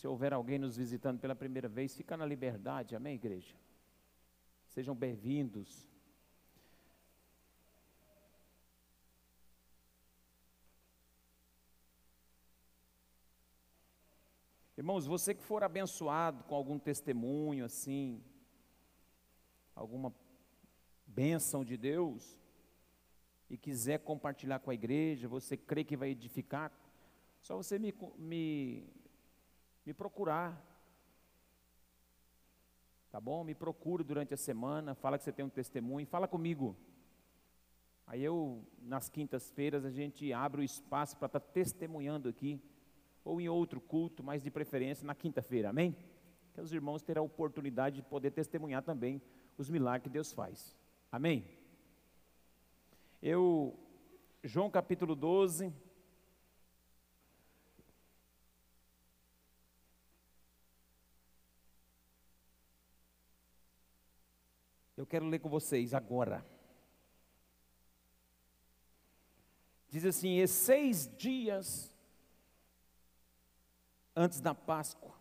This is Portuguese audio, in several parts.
Se houver alguém nos visitando pela primeira vez, fica na liberdade, amém, igreja? Sejam bem-vindos. Irmãos, você que for abençoado com algum testemunho assim, alguma bênção de Deus, e quiser compartilhar com a igreja, você crê que vai edificar, só você me, me, me procurar. Tá bom? Me procure durante a semana, fala que você tem um testemunho, fala comigo. Aí eu, nas quintas-feiras, a gente abre o espaço para estar tá testemunhando aqui ou em outro culto, mas de preferência na quinta-feira, amém? Que os irmãos terão a oportunidade de poder testemunhar também os milagres que Deus faz, amém? Eu, João capítulo 12, quero ler com vocês agora. Diz assim: e seis dias antes da Páscoa,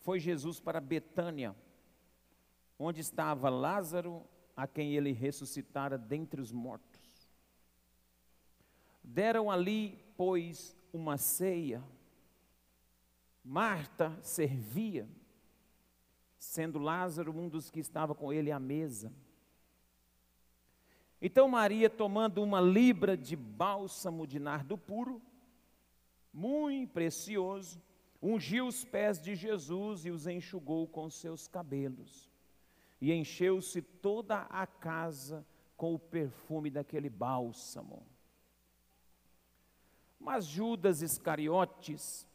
foi Jesus para Betânia, onde estava Lázaro, a quem ele ressuscitara dentre os mortos. Deram ali, pois, uma ceia. Marta servia, sendo Lázaro um dos que estava com ele à mesa. Então Maria, tomando uma libra de bálsamo de nardo puro, muito precioso, ungiu os pés de Jesus e os enxugou com seus cabelos. E encheu-se toda a casa com o perfume daquele bálsamo. Mas Judas Iscariotes,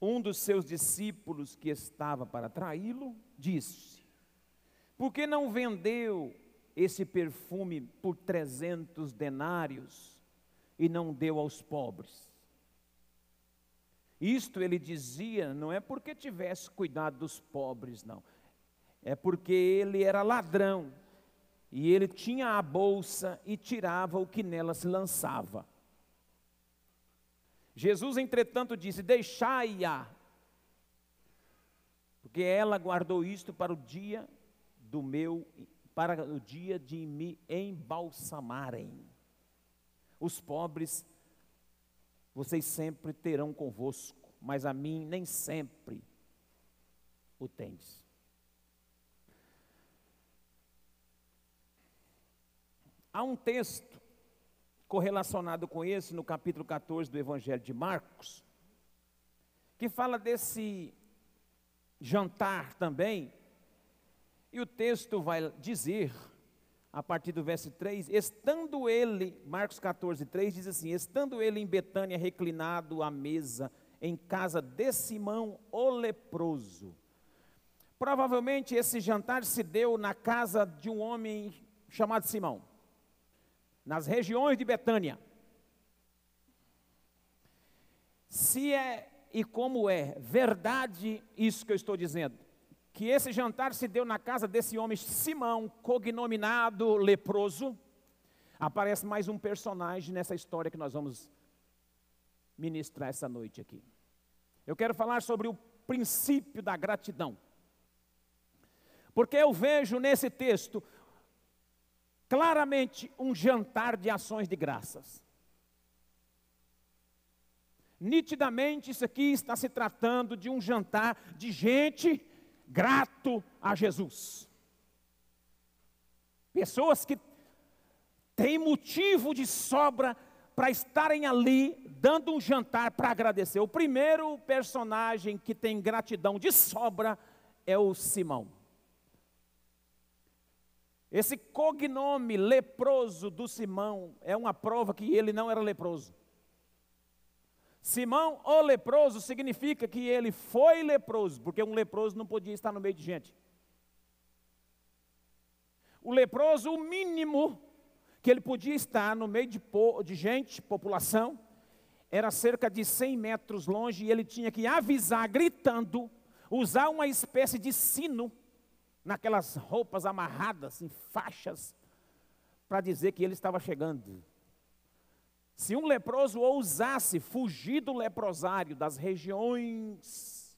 um dos seus discípulos que estava para traí-lo, disse: Por que não vendeu esse perfume por trezentos denários e não deu aos pobres? Isto ele dizia, não é porque tivesse cuidado dos pobres, não. É porque ele era ladrão. E ele tinha a bolsa e tirava o que nela se lançava. Jesus, entretanto, disse: Deixai-a, porque ela guardou isto para o dia do meu, para o dia de me embalsamarem. Os pobres vocês sempre terão convosco, mas a mim nem sempre o tendes. Há um texto correlacionado com esse no capítulo 14 do Evangelho de Marcos, que fala desse jantar também, e o texto vai dizer a partir do verso 3, estando ele, Marcos 14, 3 diz assim: estando ele em Betânia reclinado à mesa, em casa de Simão o leproso. Provavelmente esse jantar se deu na casa de um homem chamado Simão, nas regiões de Betânia. Se é e como é verdade isso que eu estou dizendo, que esse jantar se deu na casa desse homem Simão, cognominado leproso. Aparece mais um personagem nessa história que nós vamos ministrar essa noite aqui. Eu quero falar sobre o princípio da gratidão. Porque eu vejo nesse texto claramente um jantar de ações de graças. Nitidamente, isso aqui está se tratando de um jantar de gente grato a Jesus. Pessoas que têm motivo de sobra para estarem ali dando um jantar para agradecer. O primeiro personagem que tem gratidão de sobra é o Simão. Esse cognome leproso do Simão é uma prova que ele não era leproso. Simão, o leproso, significa que ele foi leproso, porque um leproso não podia estar no meio de gente. O leproso, o mínimo que ele podia estar no meio de, de gente, população, era cerca de 100 metros longe e ele tinha que avisar, gritando, usar uma espécie de sino, naquelas roupas amarradas em faixas, para dizer que ele estava chegando. Se um leproso ousasse fugir do leprosário, das regiões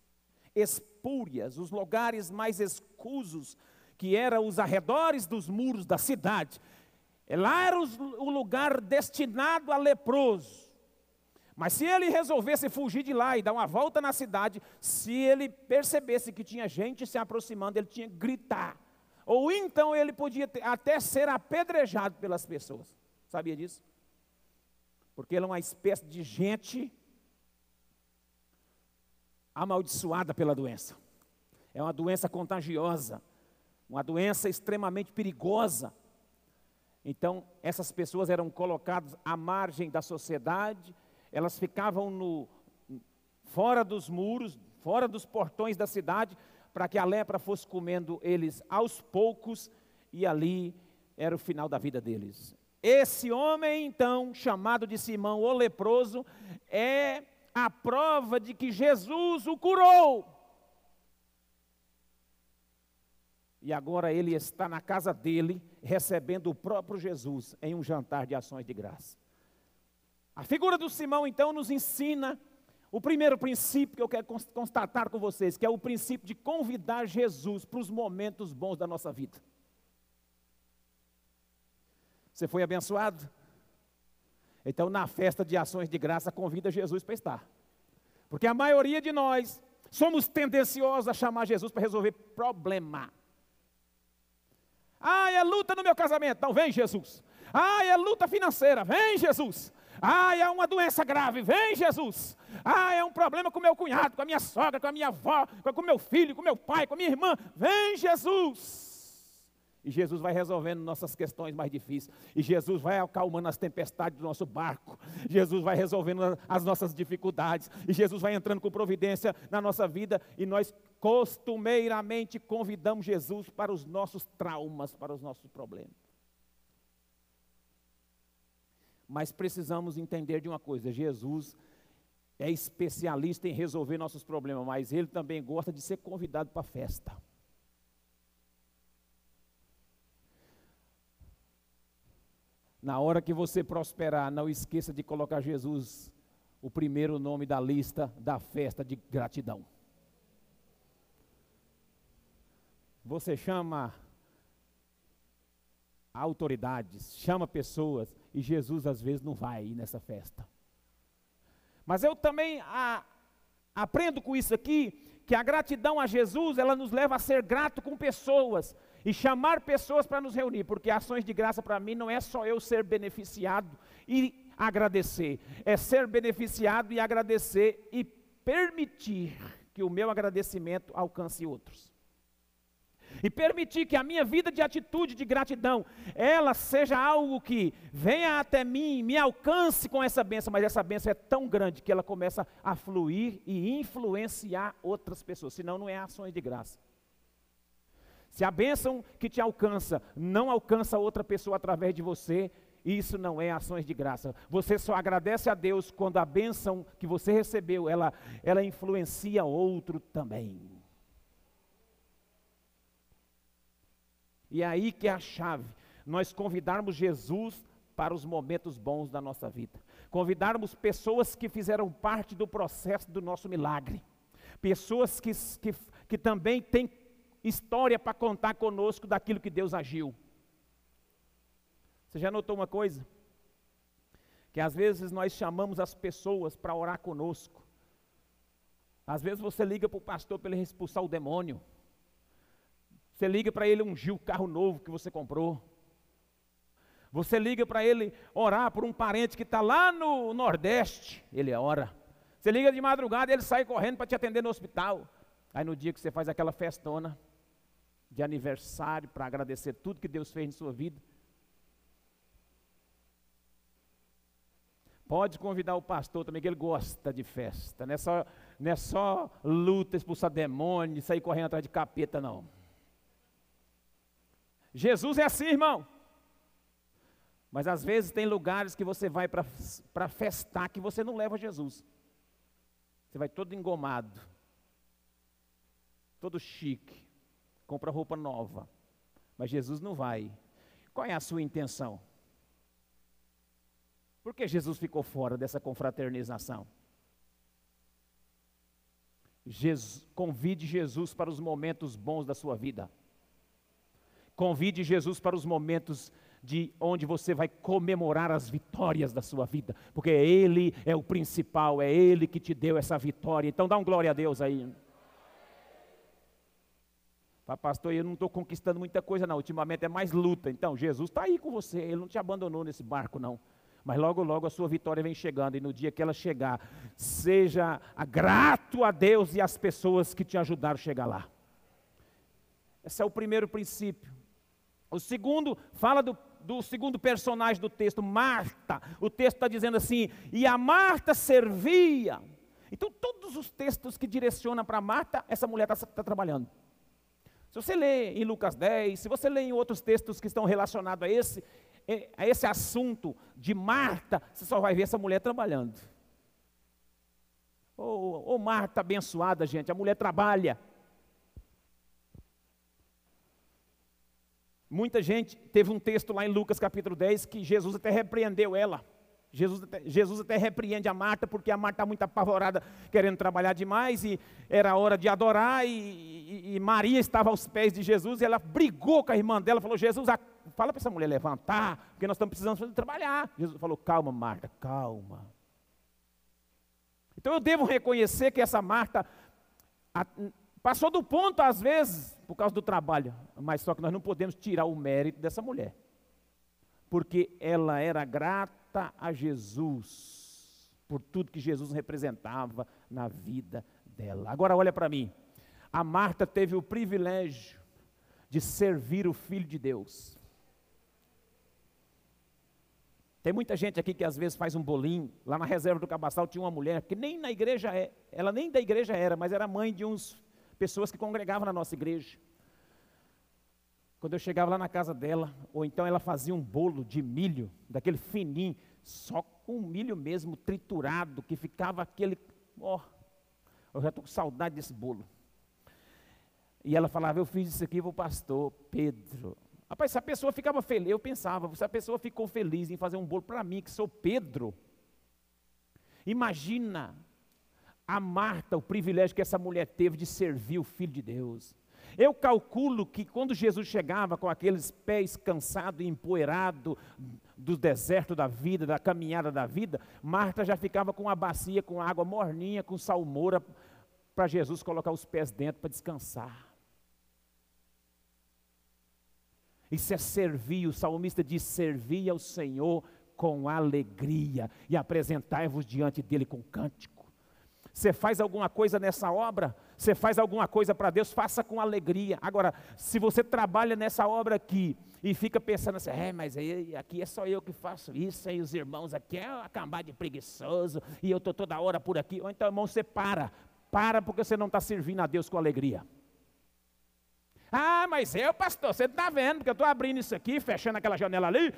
espúrias, os lugares mais escusos, que eram os arredores dos muros da cidade, lá era o lugar destinado a leproso. Mas se ele resolvesse fugir de lá e dar uma volta na cidade, se ele percebesse que tinha gente se aproximando, ele tinha que gritar. Ou então ele podia até ser apedrejado pelas pessoas. Sabia disso? porque ele é uma espécie de gente amaldiçoada pela doença. É uma doença contagiosa, uma doença extremamente perigosa. Então, essas pessoas eram colocadas à margem da sociedade, elas ficavam no, fora dos muros, fora dos portões da cidade, para que a lepra fosse comendo eles aos poucos, e ali era o final da vida deles. Esse homem, então, chamado de Simão o leproso, é a prova de que Jesus o curou. E agora ele está na casa dele, recebendo o próprio Jesus em um jantar de ações de graça. A figura do Simão, então, nos ensina o primeiro princípio que eu quero constatar com vocês, que é o princípio de convidar Jesus para os momentos bons da nossa vida. Você foi abençoado? Então, na festa de ações de graça, convida Jesus para estar. Porque a maioria de nós somos tendenciosos a chamar Jesus para resolver problema. Ah, é luta no meu casamento. Então, vem Jesus. Ah, é luta financeira. Vem Jesus. Ah, é uma doença grave. Vem Jesus. Ah, é um problema com meu cunhado, com a minha sogra, com a minha avó, com meu filho, com meu pai, com a minha irmã. Vem Jesus. E Jesus vai resolvendo nossas questões mais difíceis. E Jesus vai acalmando as tempestades do nosso barco. Jesus vai resolvendo as nossas dificuldades. E Jesus vai entrando com providência na nossa vida. E nós costumeiramente convidamos Jesus para os nossos traumas, para os nossos problemas. Mas precisamos entender de uma coisa: Jesus é especialista em resolver nossos problemas, mas ele também gosta de ser convidado para festa. Na hora que você prosperar, não esqueça de colocar Jesus o primeiro nome da lista da festa de gratidão. Você chama autoridades, chama pessoas, e Jesus às vezes não vai nessa festa. Mas eu também a, aprendo com isso aqui, que a gratidão a Jesus, ela nos leva a ser grato com pessoas, e chamar pessoas para nos reunir, porque ações de graça para mim não é só eu ser beneficiado e agradecer, é ser beneficiado e agradecer e permitir que o meu agradecimento alcance outros. E permitir que a minha vida de atitude de gratidão, ela seja algo que venha até mim, me alcance com essa benção, mas essa benção é tão grande que ela começa a fluir e influenciar outras pessoas, senão não é ações de graça. Se a bênção que te alcança não alcança outra pessoa através de você, isso não é ações de graça. Você só agradece a Deus quando a bênção que você recebeu, ela, ela influencia outro também. E é aí que é a chave. Nós convidarmos Jesus para os momentos bons da nossa vida. Convidarmos pessoas que fizeram parte do processo do nosso milagre. Pessoas que, que, que também têm história para contar conosco daquilo que Deus agiu. Você já notou uma coisa? Que às vezes nós chamamos as pessoas para orar conosco. Às vezes você liga para o pastor para ele expulsar o demônio. Você liga para ele ungir o carro novo que você comprou. Você liga para ele orar por um parente que está lá no Nordeste. Ele ora. Você liga de madrugada, ele sai correndo para te atender no hospital. Aí no dia que você faz aquela festona, de aniversário para agradecer tudo que Deus fez em sua vida. Pode convidar o pastor também, que ele gosta de festa. Não é só, não é só luta, expulsar demônio, sair correndo atrás de capeta, não. Jesus é assim, irmão. Mas às vezes tem lugares que você vai para festar que você não leva Jesus. Você vai todo engomado, todo chique compra roupa nova. Mas Jesus não vai. Qual é a sua intenção? Por que Jesus ficou fora dessa confraternização? Jesus, convide Jesus para os momentos bons da sua vida. Convide Jesus para os momentos de onde você vai comemorar as vitórias da sua vida, porque Ele é o principal, é Ele que te deu essa vitória. Então dá um glória a Deus aí. Pastor, eu não estou conquistando muita coisa, não. Ultimamente é mais luta. Então, Jesus está aí com você, Ele não te abandonou nesse barco, não. Mas logo, logo a sua vitória vem chegando, e no dia que ela chegar, seja grato a Deus e às pessoas que te ajudaram a chegar lá. Esse é o primeiro princípio. O segundo fala do, do segundo personagem do texto, Marta. O texto está dizendo assim: e a Marta servia. Então, todos os textos que direcionam para Marta, essa mulher está tá trabalhando. Se você lê em Lucas 10, se você lê em outros textos que estão relacionados a esse, é, a esse assunto de Marta, você só vai ver essa mulher trabalhando. Ô oh, oh, Marta abençoada, gente, a mulher trabalha. Muita gente, teve um texto lá em Lucas capítulo 10 que Jesus até repreendeu ela. Jesus até, Jesus até repreende a Marta, porque a Marta está muito apavorada, querendo trabalhar demais, e era hora de adorar, e, e, e, Maria estava aos pés de Jesus, e ela brigou com a irmã dela, falou, Jesus, fala para essa mulher levantar, porque nós estamos precisando trabalhar. Jesus falou, calma Marta, calma. Então eu devo reconhecer que essa Marta a, passou do ponto às vezes, por causa do trabalho, mas só que nós não podemos tirar o mérito dessa mulher, porque ela era grata, a Jesus por tudo que Jesus representava na vida dela. Agora olha para mim. A Marta teve o privilégio de servir o filho de Deus. Tem muita gente aqui que às vezes faz um bolinho. Lá na reserva do Cabaçal tinha uma mulher que nem na igreja é, ela nem da igreja era, mas era mãe de uns pessoas que congregavam na nossa igreja. Quando eu chegava lá na casa dela, ou então ela fazia um bolo de milho, daquele fininho, só com milho mesmo, triturado, que ficava aquele. Ó, oh, eu já estou com saudade desse bolo. E ela falava: Eu fiz isso aqui para o pastor Pedro. Rapaz, se a pessoa ficava feliz, eu pensava, se a pessoa ficou feliz em fazer um bolo para mim, que sou Pedro, imagina a Marta, o privilégio que essa mulher teve de servir o Filho de Deus. Eu calculo que quando Jesus chegava com aqueles pés cansados e empoeirados do deserto da vida, da caminhada da vida, Marta já ficava com uma bacia com água morninha, com salmoura, para Jesus colocar os pés dentro para descansar. Isso é servir, o salmista diz: servir ao Senhor com alegria e apresentai-vos diante dele com cântico. Você faz alguma coisa nessa obra, você faz alguma coisa para Deus, faça com alegria. Agora, se você trabalha nessa obra aqui e fica pensando assim, é, mas aqui é só eu que faço isso, aí os irmãos aqui é acabar de preguiçoso, e eu estou toda hora por aqui. Ou então, irmão, você para, para porque você não está servindo a Deus com alegria. Ah, mas eu, pastor, você está vendo, porque eu estou abrindo isso aqui, fechando aquela janela ali.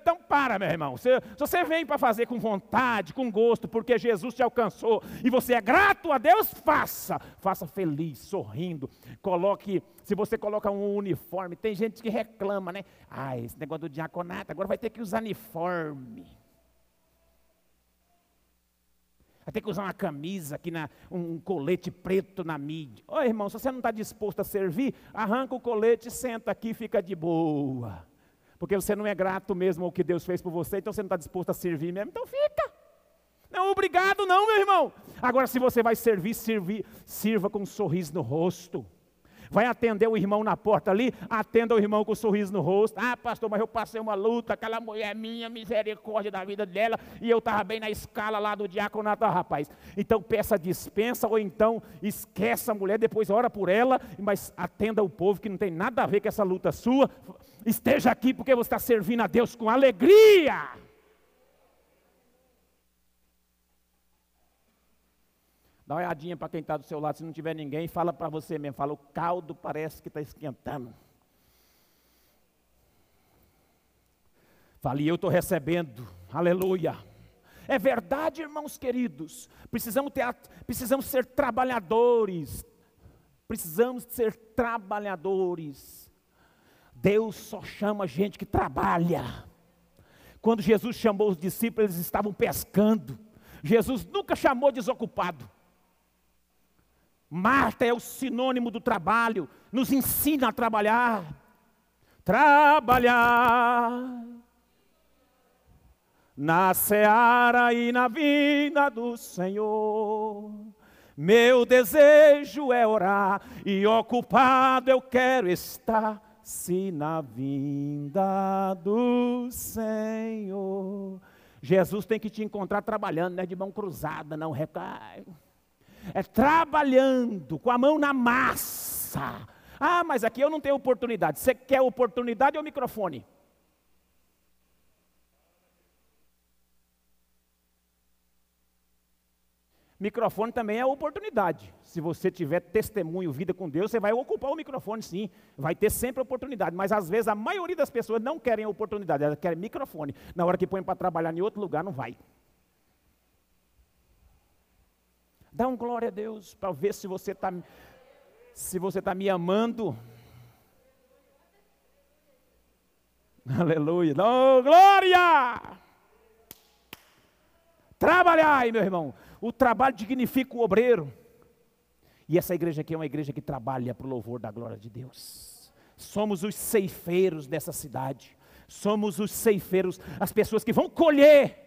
Então para, meu irmão. Se, se você vem para fazer com vontade, com gosto, porque Jesus te alcançou e você é grato a Deus, faça. Faça feliz, sorrindo. Coloque, se você coloca um uniforme, tem gente que reclama, né? Ah, esse negócio do diaconato, agora vai ter que usar uniforme. Vai ter que usar uma camisa aqui, na, um colete preto na mídia. Ô irmão, se você não está disposto a servir, arranca o colete, senta aqui e fica de boa. Porque você não é grato mesmo ao que Deus fez por você, então você não está disposto a servir mesmo, então fica. Não, obrigado não, meu irmão. Agora, se você vai servir, servir sirva com um sorriso no rosto. Vai atender o irmão na porta ali, atenda o irmão com um sorriso no rosto. Ah, pastor, mas eu passei uma luta, aquela mulher é minha, misericórdia da vida dela, e eu estava bem na escala lá do diaconato, ah, rapaz. Então peça dispensa, ou então esqueça a mulher, depois ora por ela, mas atenda o povo que não tem nada a ver com essa luta sua. Esteja aqui porque você está servindo a Deus com alegria. Dá uma olhadinha para quem está do seu lado, se não tiver ninguém, fala para você mesmo, fala, o caldo parece que está esquentando. Fale, eu estou recebendo, aleluia. É verdade, irmãos queridos, precisamos, ter, precisamos ser trabalhadores, precisamos ser trabalhadores. Deus só chama gente que trabalha. Quando Jesus chamou os discípulos, eles estavam pescando. Jesus nunca chamou desocupado. Marta é o sinônimo do trabalho, nos ensina a trabalhar. Trabalhar na seara e na vinda do Senhor. Meu desejo é orar e ocupado eu quero estar, se na vinda do Senhor. Jesus tem que te encontrar trabalhando, não é de mão cruzada, não recai. É trabalhando, com a mão na massa. Ah, mas aqui eu não tenho oportunidade. Você quer oportunidade ou microfone? Microfone também é oportunidade. Se você tiver testemunho, vida com Deus, você vai ocupar o microfone sim. Vai ter sempre oportunidade. Mas às vezes a maioria das pessoas não querem oportunidade, elas querem microfone. Na hora que põe para trabalhar em outro lugar, não vai. Dá um glória a Deus para ver se você está se você está me amando. Aleluia. Oh, glória! Trabalhai, meu irmão. O trabalho dignifica o obreiro. E essa igreja aqui é uma igreja que trabalha para o louvor da glória de Deus. Somos os ceifeiros dessa cidade. Somos os ceifeiros, as pessoas que vão colher.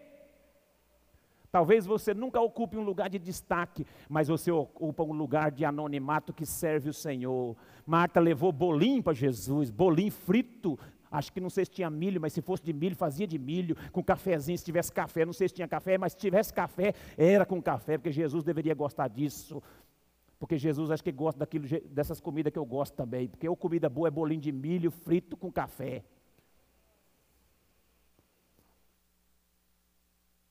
Talvez você nunca ocupe um lugar de destaque, mas você ocupa um lugar de anonimato que serve o Senhor. Marta levou bolinho para Jesus, bolinho frito, Acho que não sei se tinha milho, mas se fosse de milho, fazia de milho, com cafezinho, se tivesse café, não sei se tinha café, mas se tivesse café, era com café, porque Jesus deveria gostar disso. Porque Jesus acho que gosta daquilo, dessas comidas que eu gosto também. Porque a comida boa é bolinho de milho frito com café.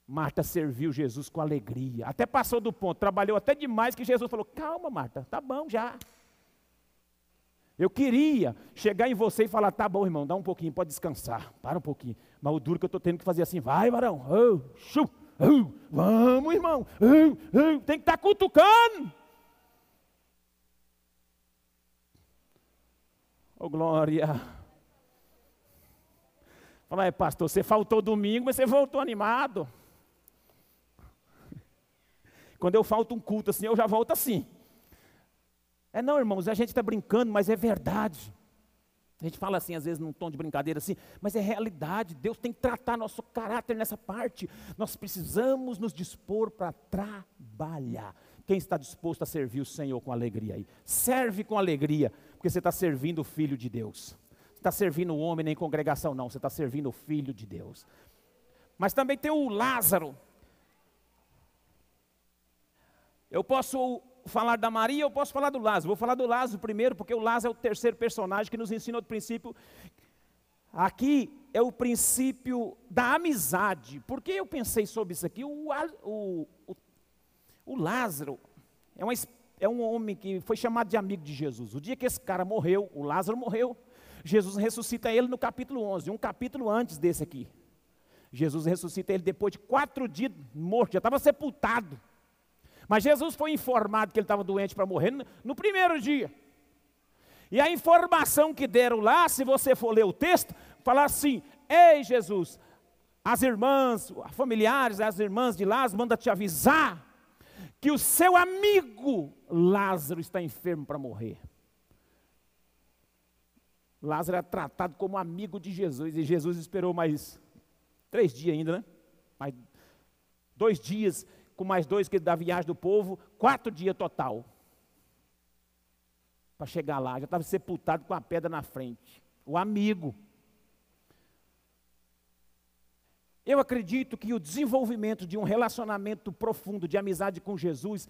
Marta serviu Jesus com alegria. Até passou do ponto, trabalhou até demais que Jesus falou: Calma, Marta, tá bom já. Eu queria chegar em você e falar, tá bom, irmão, dá um pouquinho, pode descansar, para um pouquinho. Mas o duro que eu estou tendo que fazer assim, vai, varão, oh, shu, oh, vamos, irmão, oh, oh, tem que estar tá cutucando. Oh, glória. Fala aí, pastor, você faltou domingo, mas você voltou animado. Quando eu falto um culto assim, eu já volto assim. É não, irmãos, a gente está brincando, mas é verdade. A gente fala assim, às vezes, num tom de brincadeira assim, mas é realidade. Deus tem que tratar nosso caráter nessa parte. Nós precisamos nos dispor para trabalhar. Quem está disposto a servir o Senhor com alegria aí? Serve com alegria, porque você está servindo o Filho de Deus. Você está servindo o homem nem congregação, não. Você está servindo o Filho de Deus. Mas também tem o Lázaro. Eu posso falar da Maria, eu posso falar do Lázaro. Vou falar do Lázaro primeiro, porque o Lázaro é o terceiro personagem que nos ensina outro princípio. Aqui é o princípio da amizade. Por que eu pensei sobre isso aqui? O, o, o, o Lázaro é, uma, é um homem que foi chamado de amigo de Jesus. O dia que esse cara morreu, o Lázaro morreu, Jesus ressuscita ele no capítulo 11, um capítulo antes desse aqui. Jesus ressuscita ele depois de quatro dias morto, já estava sepultado. Mas Jesus foi informado que ele estava doente para morrer no, primeiro dia. E a informação que deram lá, se você for ler o texto, fala assim: Ei Jesus, as irmãs, familiares, as irmãs de Lázaro, manda te avisar que o seu amigo Lázaro está enfermo para morrer. Lázaro é tratado como amigo de Jesus e Jesus esperou mais três dias ainda, né? Mais dois dias com mais dois que da viagem do povo, quatro dias total. Para chegar lá, já estava sepultado com a pedra na frente. O amigo. Eu acredito que o desenvolvimento de um relacionamento profundo de amizade com Jesus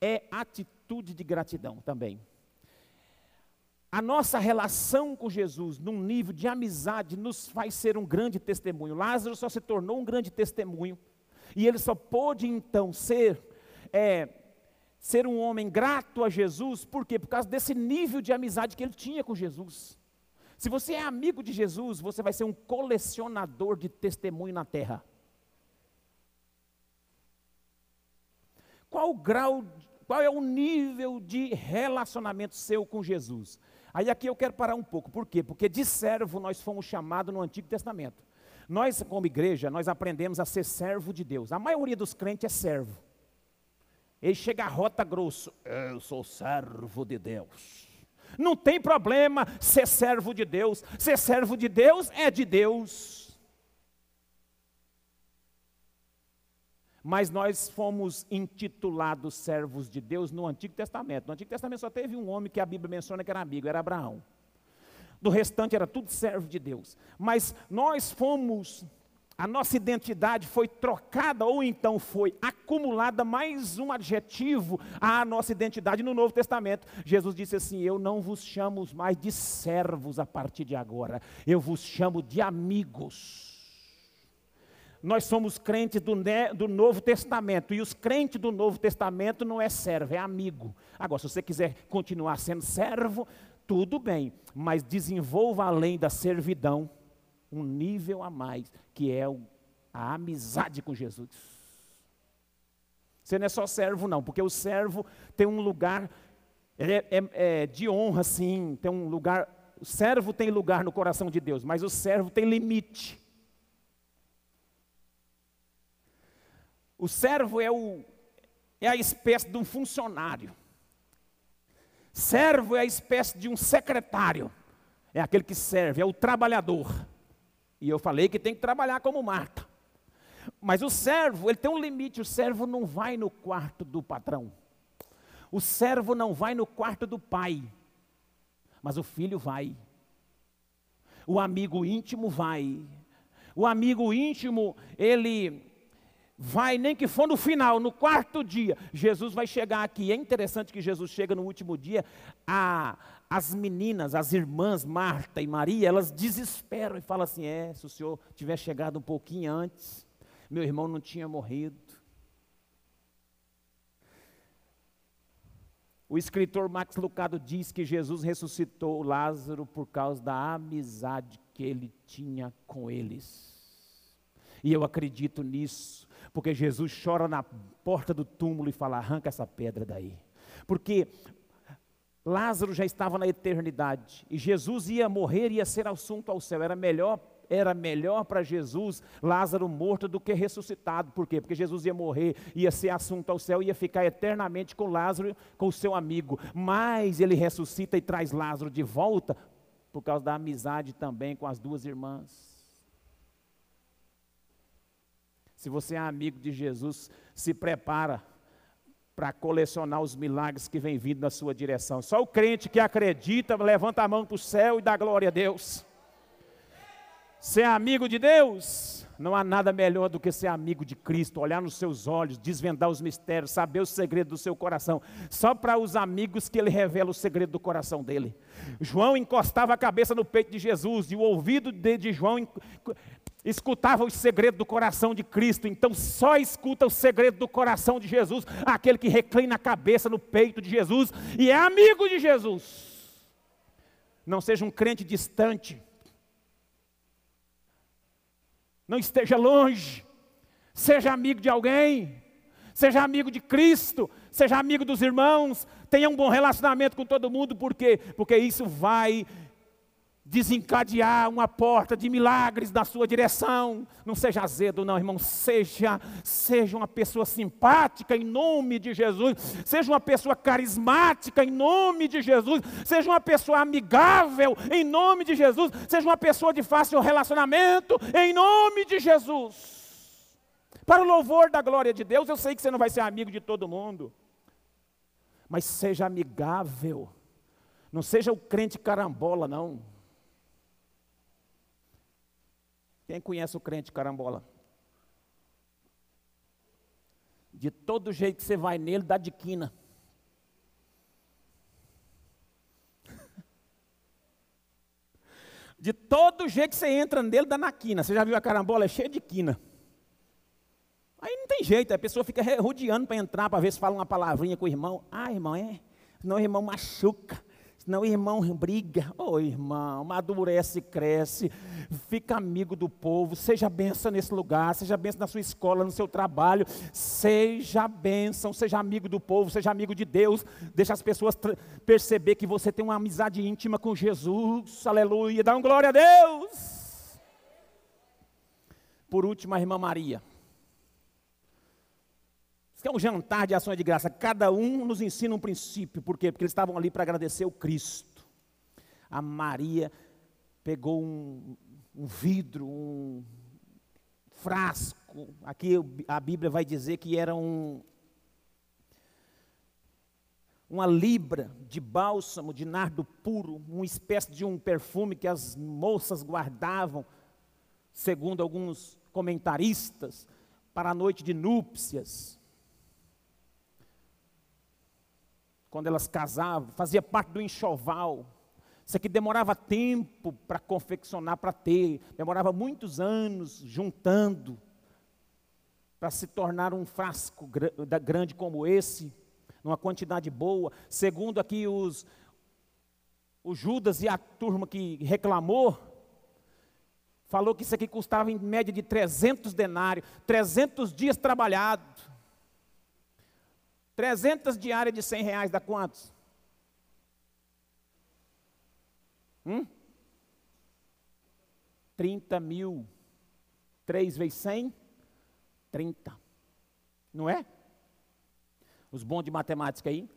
é atitude de gratidão também. A nossa relação com Jesus, num nível de amizade, nos faz ser um grande testemunho. Lázaro só se tornou um grande testemunho e ele só pôde então ser, é, ser um homem grato a Jesus, por quê? Por causa desse nível de amizade que ele tinha com Jesus. Se você é amigo de Jesus, você vai ser um colecionador de testemunho na terra. Qual o grau, qual é o nível de relacionamento seu com Jesus? Aí aqui eu quero parar um pouco, por quê? Porque de servo nós fomos chamados no Antigo Testamento. Nós, como igreja, nós aprendemos a ser servo de Deus. A maioria dos crentes é servo. Ele chega a rota grosso. Eu sou servo de Deus. Não tem problema ser servo de Deus. Ser servo de Deus é de Deus. Mas nós fomos intitulados servos de Deus no Antigo Testamento. No Antigo Testamento só teve um homem que a Bíblia menciona que era amigo, era Abraão. Do restante era tudo servo de Deus. Mas nós fomos a nossa identidade foi trocada ou então foi acumulada mais um adjetivo à nossa identidade no Novo Testamento. Jesus disse assim: Eu não vos chamo mais de servos a partir de agora, eu vos chamo de amigos. Nós somos crentes do, do Novo Testamento e os crentes do Novo Testamento não é servo, é amigo. Agora, se você quiser continuar sendo servo, tudo bem, mas desenvolva além da servidão um nível a mais, que é a amizade com Jesus. Você não é só servo, não, porque o servo tem um lugar é, é, é de honra, sim, tem um lugar. O servo tem lugar no coração de Deus, mas o servo tem limite. O servo é, o, é a espécie de um funcionário. Servo é a espécie de um secretário. É aquele que serve, é o trabalhador. E eu falei que tem que trabalhar como Marta. Mas o servo, ele tem um limite, o servo não vai no quarto do patrão. O servo não vai no quarto do pai. Mas o filho vai. O amigo íntimo vai. O amigo íntimo, ele vai, nem que for no final, no quarto dia. Jesus vai chegar aqui. É interessante que Jesus chega no último dia. A, as meninas, as irmãs Marta e Maria, elas desesperam e falam assim: é, se o senhor tivesse chegado um pouquinho antes, meu irmão não tinha morrido. O escritor Max Lucado diz que Jesus ressuscitou Lázaro por causa da amizade que ele tinha com eles. E eu acredito nisso, porque Jesus chora na porta do túmulo e fala: arranca essa pedra daí. Porque Lázaro já estava na eternidade e Jesus ia morrer e ia ser assunto ao céu. Era melhor era melhor para Jesus Lázaro morto do que ressuscitado. Por quê? Porque Jesus ia morrer, ia ser assunto ao céu, ia ficar eternamente com Lázaro, com o seu amigo. Mas ele ressuscita e traz Lázaro de volta por causa da amizade também com as duas irmãs. Se você é amigo de Jesus, se prepara para colecionar os milagres que vem vindo na sua direção. Só o crente que acredita levanta a mão para o céu e dá glória a Deus. Ser amigo de Deus, não há nada melhor do que ser amigo de Cristo, olhar nos seus olhos, desvendar os mistérios, saber o segredo do seu coração. Só para os amigos que ele revela o segredo do coração dele. João encostava a cabeça no peito de Jesus e o ouvido de, de João escutava o segredo do coração de Cristo, então só escuta o segredo do coração de Jesus, aquele que reclina a cabeça no peito de Jesus e é amigo de Jesus. Não seja um crente distante, não esteja longe, seja amigo de alguém, seja amigo de Cristo, seja amigo dos irmãos, tenha um bom relacionamento com todo mundo, por quê? Porque isso vai desencadear uma porta de milagres na sua direção. Não seja azedo, não, irmão. Seja, seja uma pessoa simpática em nome de Jesus. Seja uma pessoa carismática em nome de Jesus. Seja uma pessoa amigável em nome de Jesus. Seja uma pessoa de fácil relacionamento em nome de Jesus. Para o louvor da glória de Deus, eu sei que você não vai ser amigo de todo mundo. Mas seja amigável. Não seja o crente carambola, não. Quem conhece o crente carambola? De todo jeito que você vai nele, dá de quina. De todo jeito que você entra nele, dá na quina. Você já viu a carambola? É cheia de quina. Aí não tem jeito, a pessoa fica rodeando para entrar, para ver se fala uma palavrinha com o irmão. Ah, irmão, é? Senão o irmão machuca. Senão irmão briga. Ô oh, irmão, amadurece, cresce, fica amigo do povo, seja benção nesse lugar, seja benção na sua escola, no seu trabalho, seja benção, seja amigo do povo, seja amigo de Deus. Deixa as pessoas perceber que você tem uma amizade íntima com Jesus. Aleluia. Dá um glória a Deus. por último, a irmã Maria. Isso é um jantar de ações de graça. Cada um nos ensina um princípio. Por quê? Porque eles estavam ali para agradecer o Cristo. A Maria pegou um, um vidro, um frasco. Aqui a Bíblia vai dizer que era um, uma libra de bálsamo de nardo puro, uma espécie de um perfume que as moças guardavam, segundo alguns comentaristas, para a noite de núpcias. Quando elas casavam, fazia parte do enxoval. Isso aqui demorava tempo para confeccionar, para ter, demorava muitos anos juntando, para se tornar um frasco grande como esse numa quantidade boa. Segundo aqui os, o Judas e a turma que reclamou, falou que isso aqui custava em média de 300 denários, 300 dias trabalhados. 300 diárias de 100 reais dá quantos? Hum? 30 mil. 3 vezes 100? 30. Não é? os bons de matemática aí.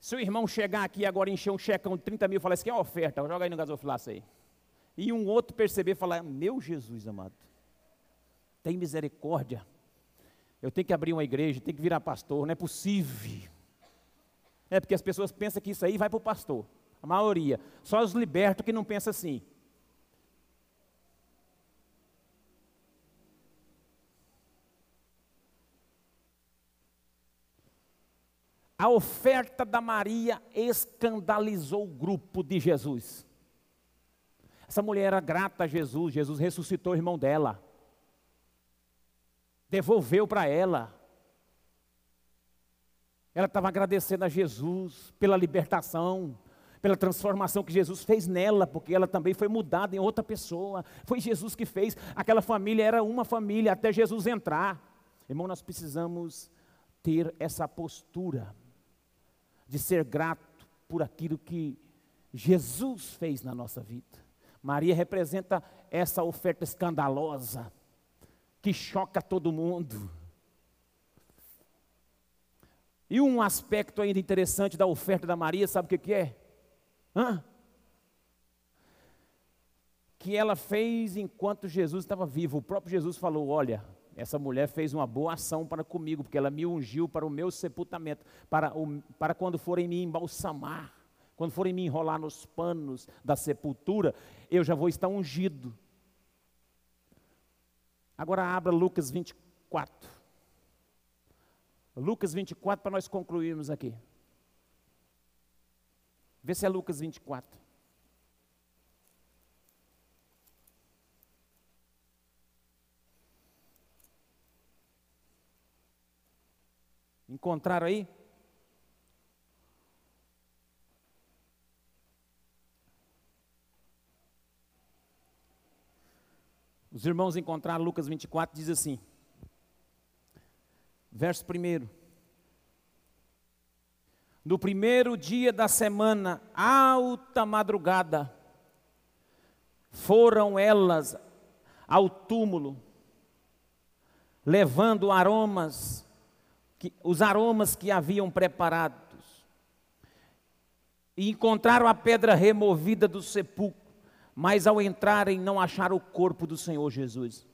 Se o irmão chegar aqui agora e encher um checão de 30 mil e falar, isso aqui é oferta, joga aí no gasofilaço aí. E um outro perceber e falar, meu Jesus amado, tem misericórdia. Eu tenho que abrir uma igreja, tenho que virar pastor, não é possível. É porque as pessoas pensam que isso aí vai para o pastor. A maioria. Só os libertos que não pensam assim. A oferta da Maria escandalizou o grupo de Jesus. Essa mulher era grata a Jesus, Jesus ressuscitou o irmão dela, devolveu para ela. Ela estava agradecendo a Jesus pela libertação, pela transformação que Jesus fez nela, porque ela também foi mudada em outra pessoa. Foi Jesus que fez. Aquela família era uma família até Jesus entrar. Irmão, nós precisamos ter essa postura de ser grato por aquilo que Jesus fez na nossa vida. Maria representa essa oferta escandalosa que choca todo mundo. E um aspecto ainda interessante da oferta da Maria, sabe o que, que é? Hã? Que ela fez enquanto Jesus estava vivo. O próprio Jesus falou: Olha, essa mulher fez uma boa ação para comigo, porque ela me ungiu para o meu sepultamento, para, o, para quando forem me embalsamar, quando forem me enrolar nos panos da sepultura, eu já vou estar ungido. Agora abra Lucas 24. Lucas 24 para nós concluirmos aqui. Vê se é Lucas 24. Encontraram aí? Os irmãos encontraram Lucas 24, diz assim, verso 1. No primeiro dia da semana, alta madrugada, foram elas ao túmulo, levando aromas que, os aromas que haviam preparados. E encontraram a pedra removida do sepulcro, mas ao entrarem não acharam o corpo do Senhor Jesus.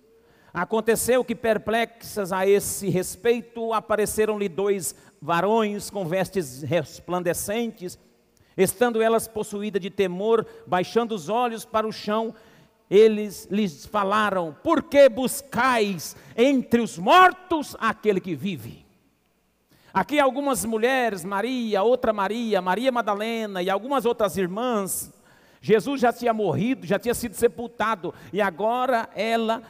Aconteceu que, perplexas a esse respeito, apareceram-lhe dois varões com vestes resplandecentes, estando elas possuídas de temor, baixando os olhos para o chão, eles lhes falaram: Por que buscais entre os mortos aquele que vive? Aqui algumas mulheres, Maria, outra Maria, Maria Madalena e algumas outras irmãs, Jesus já tinha morrido, já tinha sido sepultado, e agora ela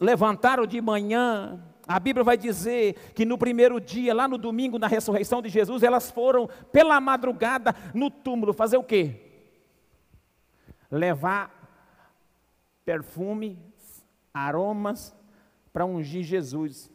levantaram de manhã. A Bíblia vai dizer que no primeiro dia, lá no domingo, na ressurreição de Jesus, elas foram pela madrugada no túmulo fazer o quê? Levar perfume, aromas para ungir Jesus.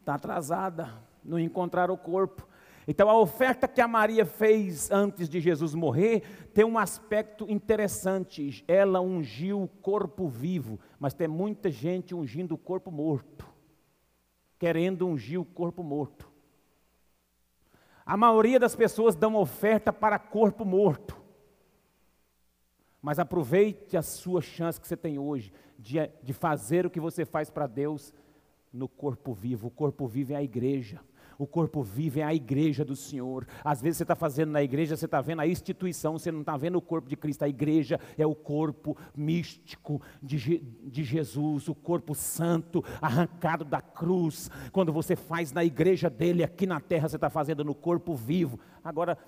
Está atrasada não encontraram o corpo. Então, a oferta que a Maria fez antes de Jesus morrer tem um aspecto interessante. Ela ungiu o corpo vivo, mas tem muita gente ungindo o corpo morto, querendo ungir o corpo morto. A maioria das pessoas dão oferta para corpo morto. Mas aproveite a sua chance que você tem hoje de, de fazer o que você faz para Deus no corpo vivo. O corpo vivo é a igreja. O corpo vivo é a igreja do Senhor. Às vezes você está fazendo na igreja, você está vendo a instituição, você não está vendo o corpo de Cristo. A igreja é o corpo místico de, de Jesus, o corpo santo, arrancado da cruz. Quando você faz na igreja dele, aqui na terra, você está fazendo no corpo vivo. Agora,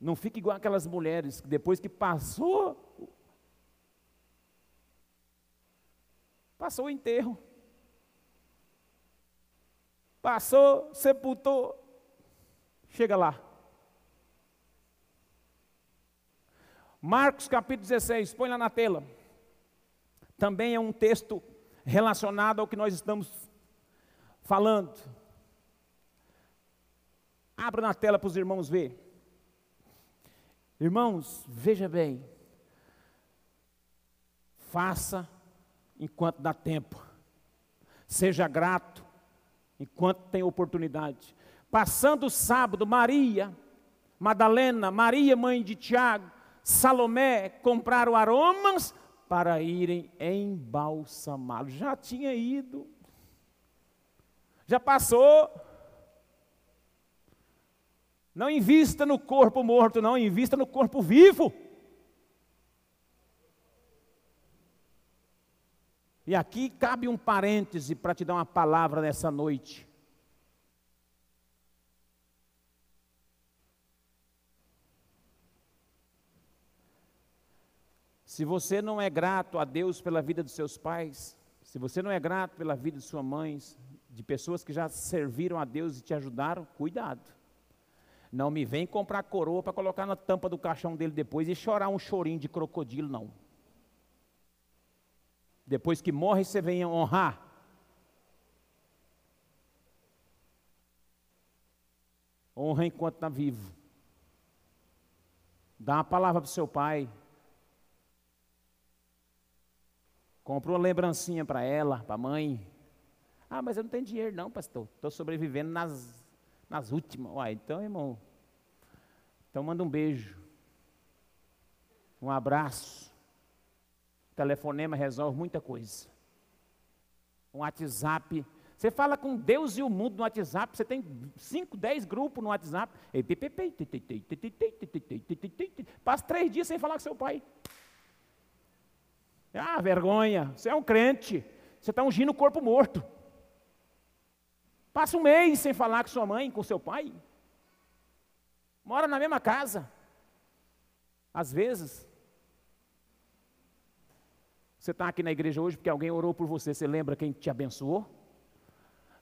não fique igual aquelas mulheres que depois que passou, passou o enterro Passou, sepultou, chega lá. Marcos capítulo 16, põe lá na tela. Também é um texto relacionado ao que nós estamos falando. Abra na tela para os irmãos ver. Irmãos, veja bem. Faça enquanto dá tempo. Seja grato enquanto tem oportunidade. Passando o sábado, Maria, Madalena, Maria, mãe de Tiago, Salomé compraram aromas para irem embalsamá-lo. Já tinha ido, já passou. Não invista no corpo morto, não, invista no corpo vivo. E aqui cabe um parêntese para te dar uma palavra nessa noite. Se você não é grato a Deus pela vida dos seus pais, se você não é grato pela vida de suas mães, de pessoas que já serviram a Deus e te ajudaram, cuidado. Não me vem comprar coroa para colocar na tampa do caixão dele depois e chorar um chorinho de crocodilo, não. Depois que morre, você vem honrar. Honra enquanto está vivo. Dá uma palavra para o seu pai. Compra uma lembrancinha para ela, para a mãe. Ah, mas eu não tenho dinheiro não, pastor. Estou sobrevivendo nas, nas últimas. Uai, então, irmão. Então manda um beijo. Um abraço. Telefonema resolve muita coisa. Um WhatsApp. Você fala com Deus e o mundo no WhatsApp, você tem 5, 10 grupos no WhatsApp. Passa três dias sem falar com seu pai. Ah, vergonha. Você é um crente. Você está ungindo o corpo morto. Passa um mês sem falar com sua mãe, com seu pai. Mora na mesma casa. Às vezes, você está aqui na igreja hoje porque alguém orou por você. Você lembra quem te abençoou?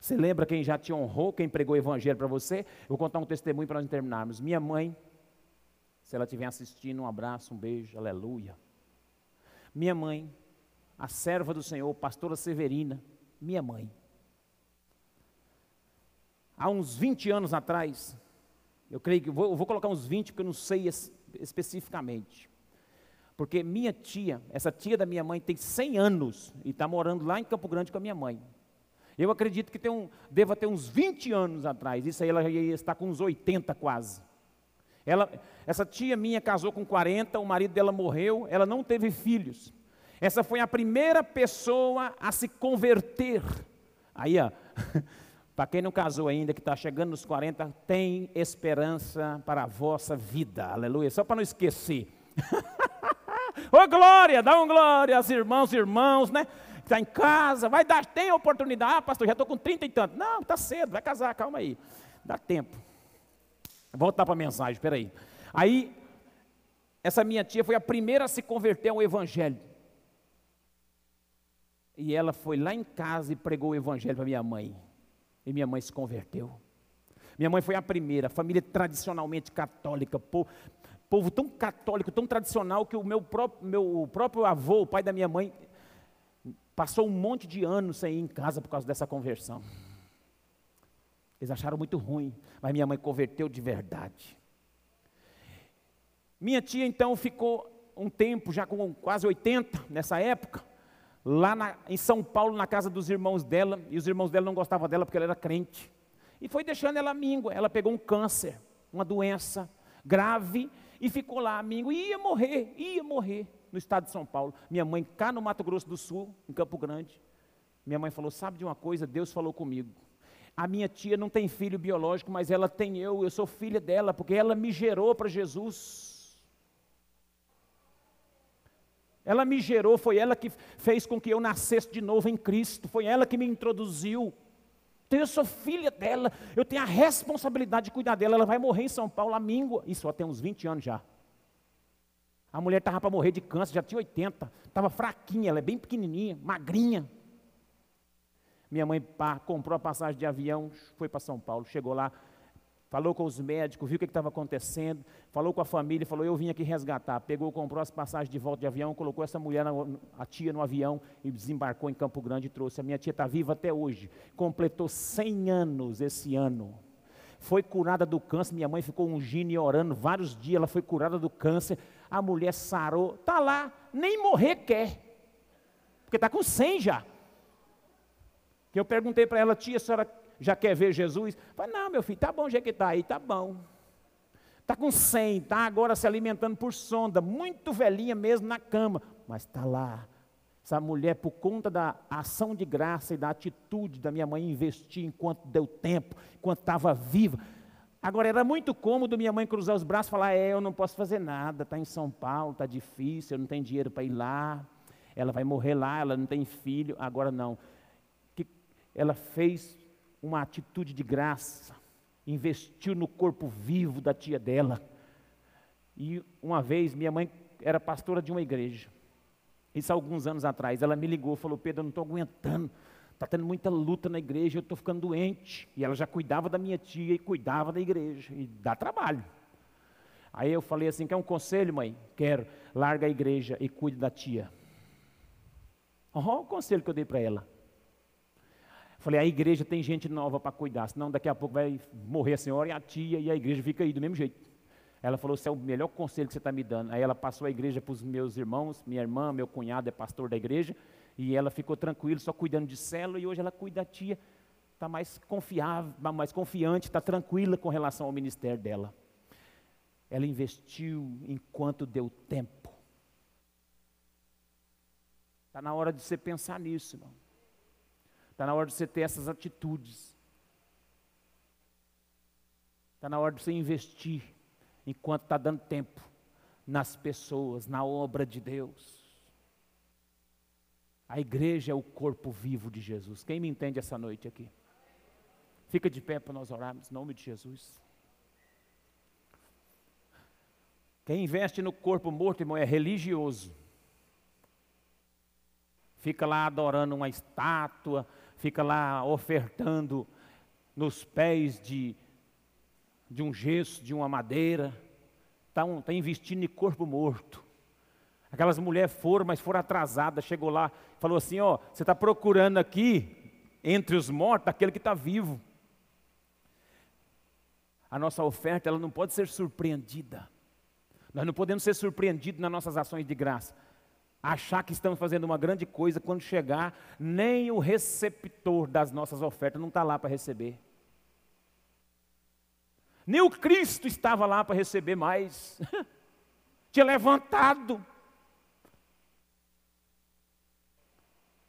Você lembra quem já te honrou, quem pregou o evangelho para você? Eu vou contar um testemunho para nós terminarmos. Minha mãe, se ela estiver assistindo, um abraço, um beijo, aleluia. Minha mãe, a serva do Senhor, pastora Severina, minha mãe. Há uns 20 anos atrás, eu creio que vou, eu vou colocar uns 20 porque eu não sei es, especificamente. Porque minha tia, essa tia da minha mãe, tem 100 anos e está morando lá em Campo Grande com a minha mãe. Eu acredito que tem um, deva ter uns 20 anos atrás, isso aí ela já ia estar com uns 80 quase. Ela, essa tia minha casou com 40, o marido dela morreu, ela não teve filhos. Essa foi a primeira pessoa a se converter. Aí, ó, para quem não casou ainda, que está chegando nos 40, tem esperança para a vossa vida, aleluia. Só para não esquecer. Ô glória, dá um glória aos irmãos e irmãos, né? Está em casa, vai dar, tem oportunidade. Ah, pastor, já estou com 30 e tanto. Não, está cedo, vai casar, calma aí. Dá tempo. Voltar para a mensagem, espera aí. Aí, essa minha tia foi a primeira a se converter ao Evangelho. E ela foi lá em casa e pregou o Evangelho para minha mãe. E minha mãe se converteu. Minha mãe foi a primeira, família tradicionalmente católica, povo tão católico, tão tradicional, que o meu próprio, meu próprio avô, o pai da minha mãe, passou um monte de anos sem ir em casa por causa dessa conversão. Eles acharam muito ruim, mas minha mãe converteu de verdade. Minha tia então ficou um tempo, já com quase 80 nessa época, lá na, em São Paulo, na casa dos irmãos dela, e os irmãos dela não gostavam dela porque ela era crente. E foi deixando ela míngua. Ela pegou um câncer, uma doença grave, e ficou lá míngua, e ia morrer, ia morrer no estado de São Paulo. Minha mãe cá no Mato Grosso do Sul, em Campo Grande. Minha mãe falou: Sabe de uma coisa? Deus falou comigo. A minha tia não tem filho biológico, mas ela tem eu, eu sou filha dela, porque ela me gerou para Jesus. Ela me gerou, foi ela que fez com que eu nascesse de novo em Cristo, foi ela que me introduziu. Eu sou filha dela, eu tenho a responsabilidade de cuidar dela. Ela vai morrer em São Paulo, a míngua, isso só tem uns 20 anos já. A mulher estava para morrer de câncer, já tinha 80, estava fraquinha, ela é bem pequenininha, magrinha. Minha mãe pá, comprou a passagem de avião, foi para São Paulo, chegou lá, falou com os médicos, viu o que estava acontecendo, falou com a família, falou: Eu vim aqui resgatar. Pegou, comprou as passagens de volta de avião, colocou essa mulher, a tia, no avião e desembarcou em Campo Grande e trouxe. A minha tia está viva até hoje, completou 100 anos esse ano. Foi curada do câncer, minha mãe ficou ungindo e orando vários dias, ela foi curada do câncer. A mulher sarou, está lá, nem morrer quer, porque está com 100 já. Eu perguntei para ela, tia, a senhora já quer ver Jesus? Falei, não, meu filho, tá bom, já que está aí, tá bom. Está com 100, está agora se alimentando por sonda, muito velhinha mesmo na cama, mas está lá. Essa mulher, por conta da ação de graça e da atitude da minha mãe investir enquanto deu tempo, enquanto estava viva. Agora, era muito cômodo minha mãe cruzar os braços e falar: É, eu não posso fazer nada, está em São Paulo, está difícil, eu não tenho dinheiro para ir lá, ela vai morrer lá, ela não tem filho. Agora, não ela fez uma atitude de graça, investiu no corpo vivo da tia dela. E uma vez, minha mãe era pastora de uma igreja. Isso há alguns anos atrás. Ela me ligou, falou: Pedro, eu não estou aguentando. Está tendo muita luta na igreja, eu estou ficando doente. E ela já cuidava da minha tia e cuidava da igreja. E dá trabalho. Aí eu falei assim: quer um conselho, mãe? Quero. Larga a igreja e cuide da tia. Olha o conselho que eu dei para ela. Falei, a igreja tem gente nova para cuidar, senão daqui a pouco vai morrer a senhora e a tia e a igreja fica aí do mesmo jeito. Ela falou, esse é o melhor conselho que você está me dando. Aí ela passou a igreja para os meus irmãos, minha irmã, meu cunhado é pastor da igreja, e ela ficou tranquila, só cuidando de célula, e hoje ela cuida da tia, está mais confiável, mais confiante, está tranquila com relação ao ministério dela. Ela investiu enquanto deu tempo. Está na hora de você pensar nisso, irmão. Está na hora de você ter essas atitudes. Está na hora de você investir, enquanto está dando tempo, nas pessoas, na obra de Deus. A igreja é o corpo vivo de Jesus. Quem me entende essa noite aqui? Fica de pé para nós orarmos, em nome de Jesus. Quem investe no corpo morto, irmão, é religioso. Fica lá adorando uma estátua, fica lá ofertando nos pés de, de um gesso, de uma madeira, está tá investindo em corpo morto. Aquelas mulheres foram, mas foram atrasadas, chegou lá, falou assim, ó, você está procurando aqui, entre os mortos, aquele que está vivo. A nossa oferta, ela não pode ser surpreendida. Nós não podemos ser surpreendidos nas nossas ações de graça achar que estamos fazendo uma grande coisa quando chegar, nem o receptor das nossas ofertas não está lá para receber. Nem o Cristo estava lá para receber mais. Tinha levantado.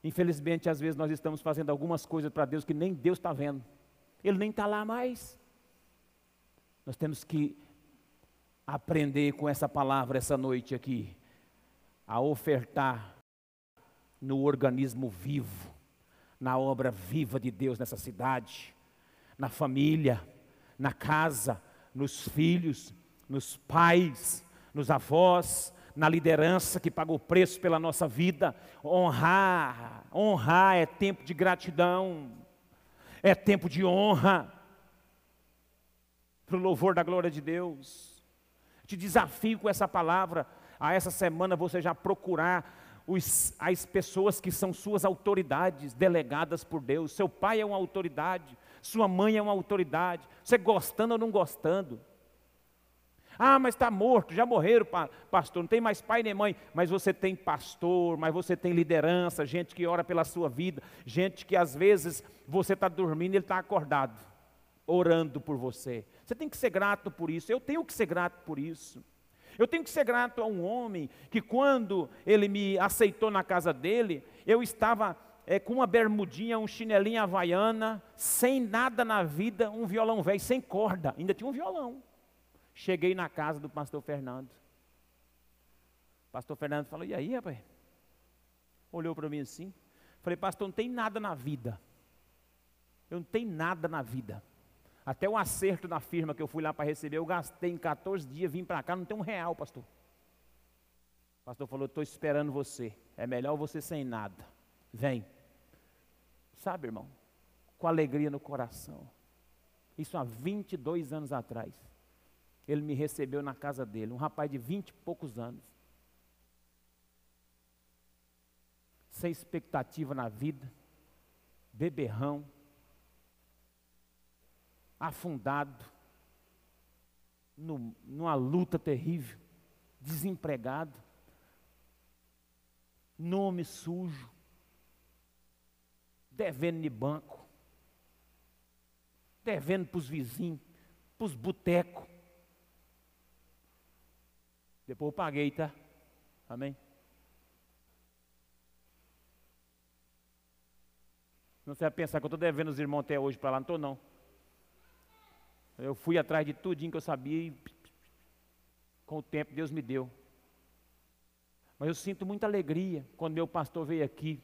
Infelizmente, às vezes nós estamos fazendo algumas coisas para Deus que nem Deus está vendo. Ele nem está lá mais. Nós temos que aprender com essa palavra essa noite aqui a ofertar no organismo vivo, na obra viva de Deus nessa cidade, na família, na casa, nos filhos, nos pais, nos avós, na liderança que pagou o preço pela nossa vida. Honrar, honrar é tempo de gratidão, é tempo de honra, para o louvor da glória de Deus. Te desafio com essa palavra a essa semana você já procurar os, as pessoas que são suas autoridades delegadas por Deus. Seu pai é uma autoridade, Sua mãe é uma autoridade. Você gostando ou não gostando. Ah, mas está morto, já morreram, pastor, não tem mais pai nem mãe. Mas você tem pastor, mas você tem liderança, gente que ora pela sua vida, gente que às vezes você está dormindo e ele está acordado, orando por você. Você tem que ser grato por isso, eu tenho que ser grato por isso. Eu tenho que ser grato a um homem que, quando ele me aceitou na casa dele, eu estava é, com uma bermudinha, um chinelinho havaiana, sem nada na vida, um violão velho, sem corda, ainda tinha um violão. Cheguei na casa do pastor Fernando. O pastor Fernando falou: E aí, rapaz? Olhou para mim assim. Falei: Pastor, não tem nada na vida. Eu não tenho nada na vida. Até o acerto na firma que eu fui lá para receber, eu gastei em 14 dias, vim para cá, não tem um real, pastor. O pastor falou: Estou esperando você. É melhor você sem nada. Vem. Sabe, irmão? Com alegria no coração. Isso há 22 anos atrás ele me recebeu na casa dele, um rapaz de vinte e poucos anos. Sem expectativa na vida, beberrão, afundado, no, numa luta terrível, desempregado, nome sujo, devendo de banco, devendo para os vizinhos, para os botecos. Depois eu paguei, tá? Amém? Não você vai pensar que eu estou devendo os irmãos até hoje para lá, não estou não. Eu fui atrás de tudinho que eu sabia e com o tempo Deus me deu. Mas eu sinto muita alegria quando meu pastor veio aqui.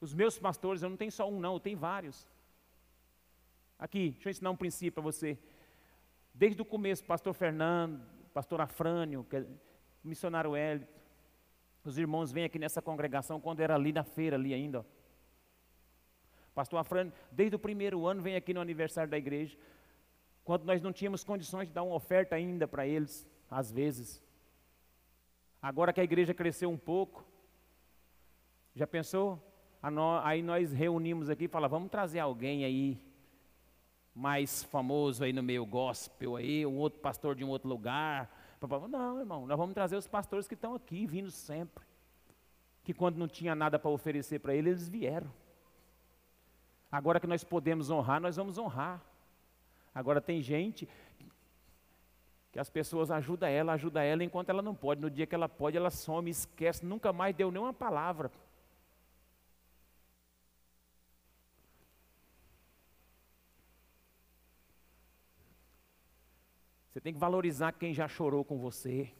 Os meus pastores, eu não tenho só um não, eu tenho vários. Aqui, deixa eu ensinar um princípio para você. Desde o começo, pastor Fernando, pastor Afrânio, é missionário Hélio, os irmãos vêm aqui nessa congregação quando era ali na feira, ali ainda. Ó. Pastor Afrânio, desde o primeiro ano, vem aqui no aniversário da igreja, quando nós não tínhamos condições de dar uma oferta ainda para eles, às vezes. Agora que a igreja cresceu um pouco, já pensou? Aí nós reunimos aqui e falamos, vamos trazer alguém aí mais famoso aí no meio gospel aí, um outro pastor de um outro lugar. Não, irmão, nós vamos trazer os pastores que estão aqui, vindo sempre. Que quando não tinha nada para oferecer para eles, eles vieram. Agora que nós podemos honrar, nós vamos honrar. Agora tem gente que as pessoas ajudam ela, ajudam ela enquanto ela não pode. No dia que ela pode, ela some, esquece, nunca mais deu nenhuma palavra. Você tem que valorizar quem já chorou com você,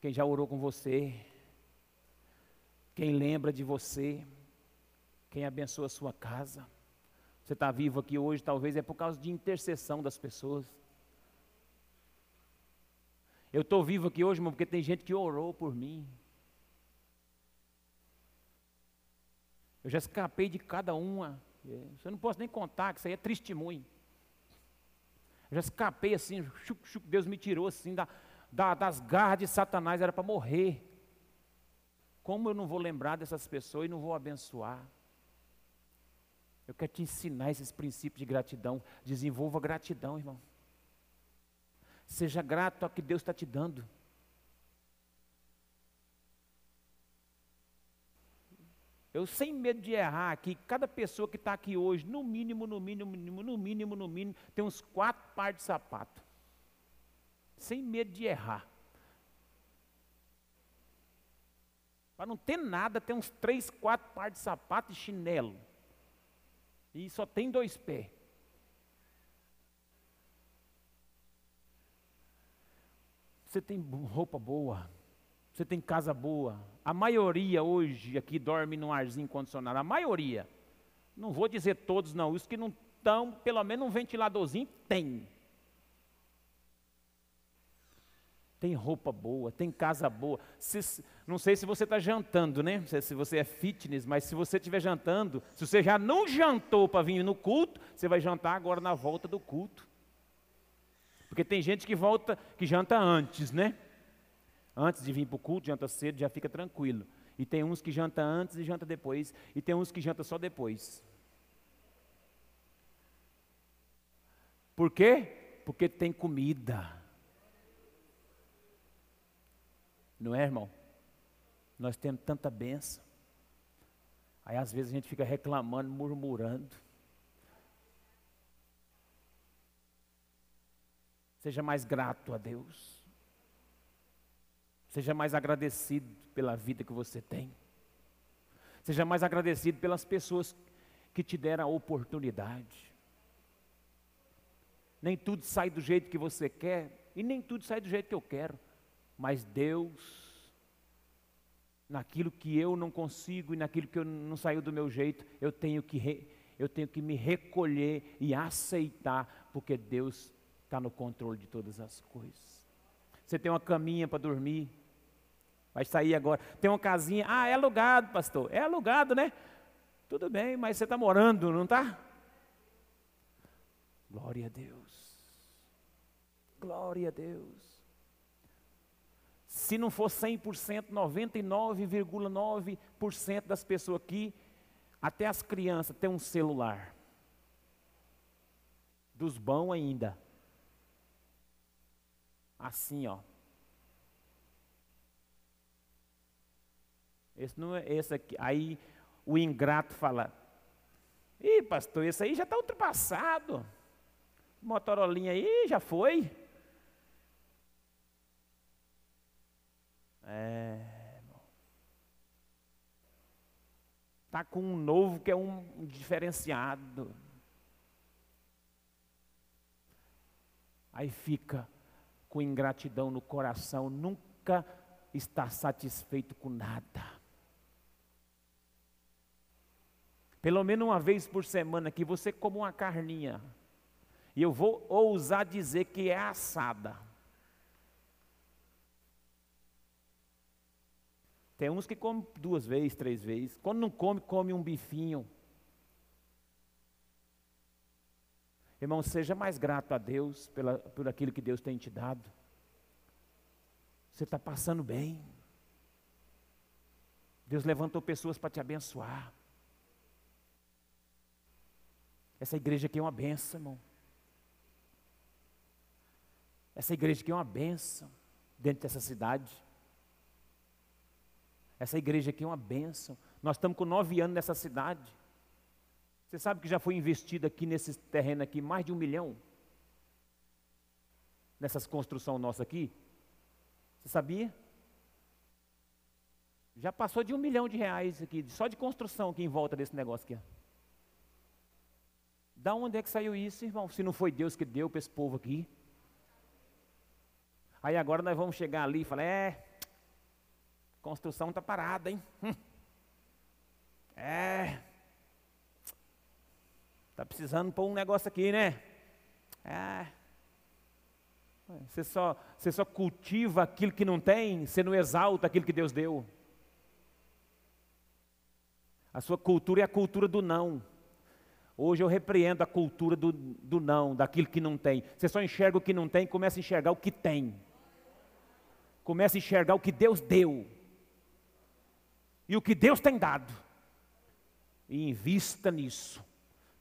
quem já orou com você, quem lembra de você, quem abençoa a sua casa. Você está vivo aqui hoje, talvez é por causa de intercessão das pessoas. Eu estou vivo aqui hoje, irmão, porque tem gente que orou por mim. Eu já escapei de cada uma. Eu não posso nem contar, que isso aí é testemunho. Eu já escapei assim, chuc, chuc, Deus me tirou assim da, da, das garras de Satanás, era para morrer. Como eu não vou lembrar dessas pessoas e não vou abençoar? Eu quero te ensinar esses princípios de gratidão. Desenvolva gratidão, irmão. Seja grato ao que Deus está te dando. Eu sem medo de errar aqui, cada pessoa que está aqui hoje, no mínimo, no mínimo, no mínimo, no mínimo, no mínimo, tem uns quatro pares de sapato. Sem medo de errar. Para não ter nada, tem uns três, quatro pares de sapato e chinelo. E só tem dois pés. Você tem roupa boa, você tem casa boa. A maioria hoje aqui dorme num arzinho condicionado. A maioria. Não vou dizer todos não. Os que não estão, pelo menos um ventiladorzinho, tem. Tem roupa boa, tem casa boa. Se, não sei se você está jantando, né? Se você é fitness, mas se você estiver jantando, se você já não jantou para vir no culto, você vai jantar agora na volta do culto. Porque tem gente que volta, que janta antes, né? Antes de vir para o culto, janta cedo, já fica tranquilo. E tem uns que janta antes e janta depois, e tem uns que janta só depois. Por quê? Porque tem comida. Não é, irmão? Nós temos tanta benção. Aí às vezes a gente fica reclamando, murmurando. Seja mais grato a Deus. Seja mais agradecido pela vida que você tem. Seja mais agradecido pelas pessoas que te deram a oportunidade. Nem tudo sai do jeito que você quer, e nem tudo sai do jeito que eu quero. Mas Deus, naquilo que eu não consigo e naquilo que eu não saiu do meu jeito, eu tenho que, re, eu tenho que me recolher e aceitar, porque Deus está no controle de todas as coisas. Você tem uma caminha para dormir, vai sair agora. Tem uma casinha, ah, é alugado, pastor. É alugado, né? Tudo bem, mas você está morando, não está? Glória a Deus. Glória a Deus. Se não for 100%, 99,9% das pessoas aqui, até as crianças, têm um celular. Dos bons ainda. Assim, ó. Esse não é esse aqui. Aí o ingrato fala: Ih, pastor, esse aí já está ultrapassado. Motorolinha aí já foi. É, Está com um novo que é um diferenciado. Aí fica com ingratidão no coração, nunca está satisfeito com nada. Pelo menos uma vez por semana que você come uma carninha. E eu vou ousar dizer que é assada. Tem uns que comem duas vezes, três vezes. Quando não come, come um bifinho. Irmão, seja mais grato a Deus pela, por aquilo que Deus tem te dado. Você está passando bem. Deus levantou pessoas para te abençoar. Essa igreja aqui é uma benção, irmão. Essa igreja aqui é uma benção dentro dessa cidade. Essa igreja aqui é uma benção. Nós estamos com nove anos nessa cidade. Você sabe que já foi investido aqui nesse terreno aqui mais de um milhão? Nessas construções nossas aqui? Você sabia? Já passou de um milhão de reais aqui, só de construção aqui em volta desse negócio aqui. Da onde é que saiu isso, irmão? Se não foi Deus que deu para esse povo aqui. Aí agora nós vamos chegar ali e falar, é, construção está parada, hein? Hum. É, Está precisando pôr um negócio aqui, né? É. Você só, você só cultiva aquilo que não tem, você não exalta aquilo que Deus deu. A sua cultura é a cultura do não. Hoje eu repreendo a cultura do, do não, daquilo que não tem. Você só enxerga o que não tem, começa a enxergar o que tem. Começa a enxergar o que Deus deu. E o que Deus tem dado. E invista nisso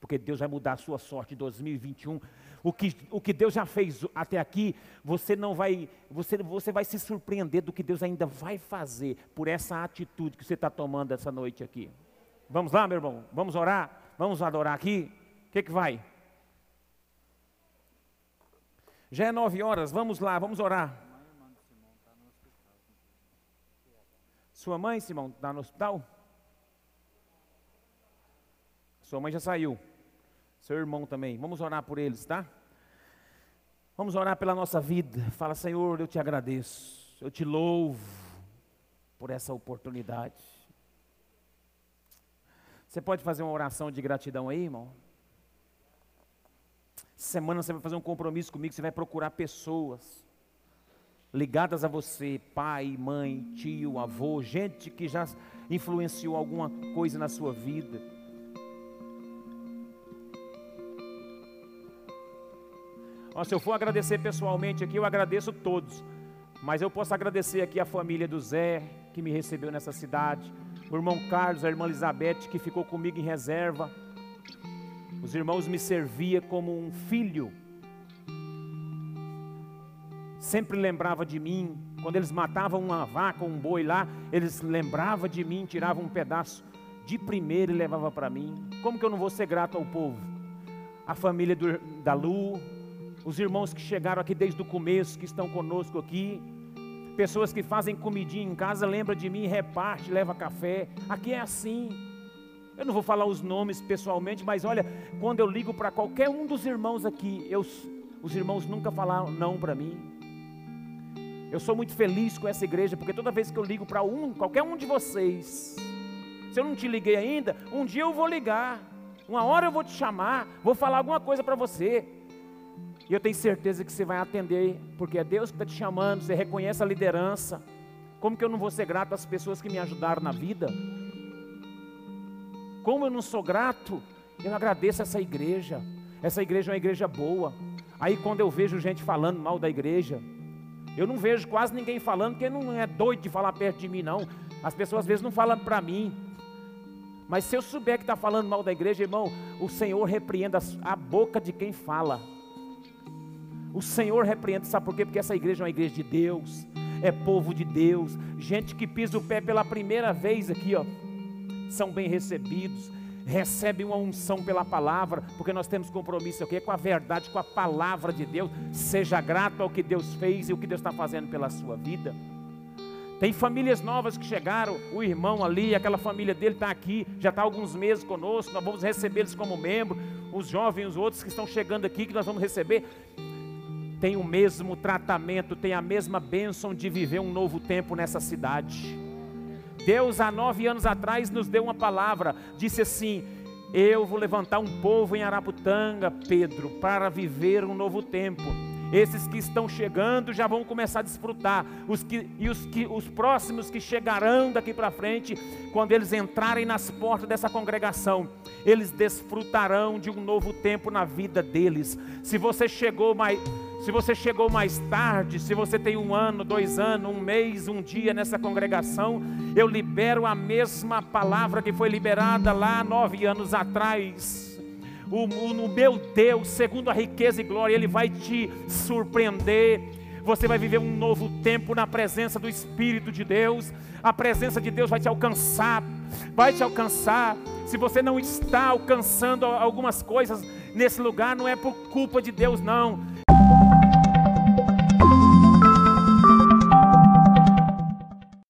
porque Deus vai mudar a sua sorte em 2021. O que, o que Deus já fez até aqui, você não vai, você, você vai se surpreender do que Deus ainda vai fazer por essa atitude que você está tomando essa noite aqui. Vamos lá, meu irmão? Vamos orar? Vamos adorar aqui? O que, que vai? Já é nove horas, vamos lá, vamos orar. Sua mãe, Simão, está no hospital? Sua mãe já saiu seu irmão também. Vamos orar por eles, tá? Vamos orar pela nossa vida. Fala, Senhor, eu te agradeço, eu te louvo por essa oportunidade. Você pode fazer uma oração de gratidão aí, irmão? Semana você vai fazer um compromisso comigo, você vai procurar pessoas ligadas a você, pai, mãe, tio, avô, gente que já influenciou alguma coisa na sua vida se eu for agradecer pessoalmente aqui, eu agradeço todos. Mas eu posso agradecer aqui a família do Zé, que me recebeu nessa cidade. O irmão Carlos, a irmã Elizabeth, que ficou comigo em reserva. Os irmãos me serviam como um filho. Sempre lembrava de mim. Quando eles matavam uma vaca um boi lá, eles lembravam de mim, tiravam um pedaço de primeiro e levava para mim. Como que eu não vou ser grato ao povo? A família do, da Lu, os irmãos que chegaram aqui desde o começo, que estão conosco aqui, pessoas que fazem comidinha em casa, lembra de mim, reparte, leva café. Aqui é assim. Eu não vou falar os nomes pessoalmente, mas olha, quando eu ligo para qualquer um dos irmãos aqui, eu, os irmãos nunca falaram não para mim. Eu sou muito feliz com essa igreja, porque toda vez que eu ligo para um, qualquer um de vocês, se eu não te liguei ainda, um dia eu vou ligar, uma hora eu vou te chamar, vou falar alguma coisa para você. E eu tenho certeza que você vai atender, porque é Deus que está te chamando, você reconhece a liderança. Como que eu não vou ser grato às pessoas que me ajudaram na vida? Como eu não sou grato, eu agradeço essa igreja. Essa igreja é uma igreja boa. Aí quando eu vejo gente falando mal da igreja, eu não vejo quase ninguém falando, porque não é doido de falar perto de mim, não. As pessoas às vezes não falam para mim. Mas se eu souber que está falando mal da igreja, irmão, o Senhor repreenda a boca de quem fala. O Senhor repreenda, sabe por quê? Porque essa igreja é uma igreja de Deus, é povo de Deus, gente que pisa o pé pela primeira vez aqui, ó, são bem recebidos, recebem uma unção pela palavra, porque nós temos compromisso aqui com a verdade, com a palavra de Deus. Seja grato ao que Deus fez e o que Deus está fazendo pela sua vida. Tem famílias novas que chegaram, o irmão ali, aquela família dele está aqui, já está alguns meses conosco, nós vamos recebê-los como membro, os jovens, os outros que estão chegando aqui, que nós vamos receber, tem o mesmo tratamento, tem a mesma bênção de viver um novo tempo nessa cidade. Deus, há nove anos atrás, nos deu uma palavra, disse assim: Eu vou levantar um povo em Araputanga, Pedro, para viver um novo tempo. Esses que estão chegando já vão começar a desfrutar. Os que, e os, que, os próximos que chegarão daqui para frente, quando eles entrarem nas portas dessa congregação, eles desfrutarão de um novo tempo na vida deles. Se você chegou mais. Se você chegou mais tarde, se você tem um ano, dois anos, um mês, um dia nessa congregação, eu libero a mesma palavra que foi liberada lá nove anos atrás o, o, o meu Deus, segundo a riqueza e glória, Ele vai te surpreender. Você vai viver um novo tempo na presença do Espírito de Deus. A presença de Deus vai te alcançar, vai te alcançar. Se você não está alcançando algumas coisas nesse lugar, não é por culpa de Deus, não